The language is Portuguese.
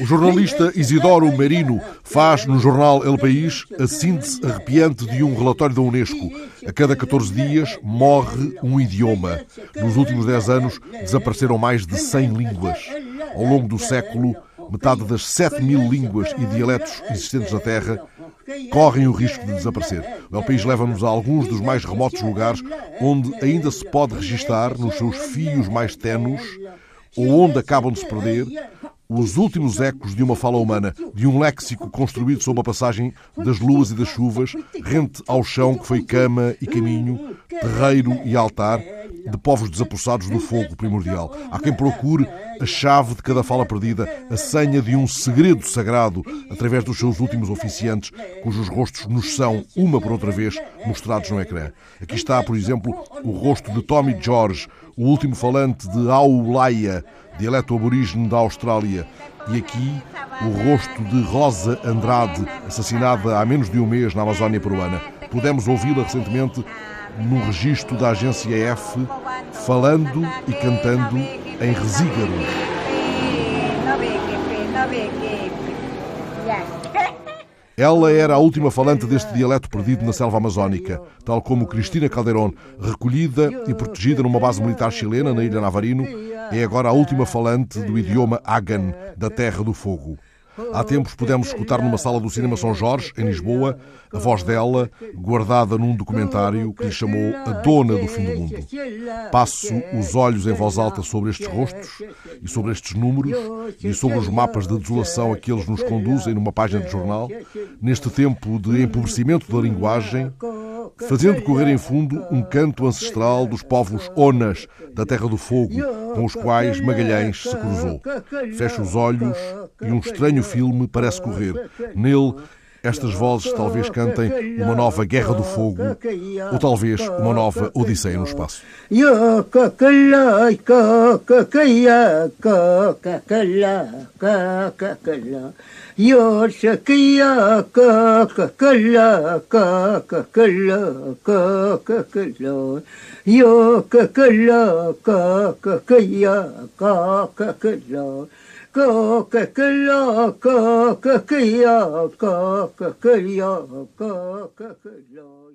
O jornalista Isidoro Merino faz no jornal El País a síntese arrepiante de um relatório da Unesco. A cada 14 dias morre um idioma. Nos últimos 10 anos desapareceram mais de 100 línguas. Ao longo do século, metade das 7 mil línguas e dialetos existentes na Terra correm o risco de desaparecer. O El País leva-nos a alguns dos mais remotos lugares onde ainda se pode registar, nos seus fios mais tenos, ou onde acabam de se perder, os últimos ecos de uma fala humana, de um léxico construído sob a passagem das luas e das chuvas, rente ao chão que foi cama e caminho, terreiro e altar, de povos desapossados do fogo primordial. Há quem procure a chave de cada fala perdida, a senha de um segredo sagrado, através dos seus últimos oficiantes, cujos rostos nos são, uma por outra vez, mostrados no ecrã. Aqui está, por exemplo, o rosto de Tommy George, o último falante de Aulaia, dialeto aborígene da Austrália. E aqui o rosto de Rosa Andrade, assassinada há menos de um mês na Amazónia peruana. Pudemos ouvi-la recentemente no registro da agência F, falando e cantando em resígaro. Ela era a última falante deste dialeto perdido na selva amazónica, tal como Cristina Calderón, recolhida e protegida numa base militar chilena na Ilha Navarino, é agora a última falante do idioma Agan, da Terra do Fogo. Há tempos pudemos escutar numa sala do Cinema São Jorge, em Lisboa, a voz dela, guardada num documentário que lhe chamou A Dona do Fim do Mundo. Passo os olhos em voz alta sobre estes rostos e sobre estes números e sobre os mapas de desolação a que eles nos conduzem numa página de jornal, neste tempo de empobrecimento da linguagem, fazendo correr em fundo um canto ancestral dos povos Onas, da Terra do Fogo, com os quais Magalhães se cruzou. Fecha os olhos e um estranho filme parece correr. Nele, estas vozes talvez cantem uma nova Guerra do Fogo ou talvez uma nova Odisseia no espaço. كوك كلا كوك كيا كوك كيا كوك كلا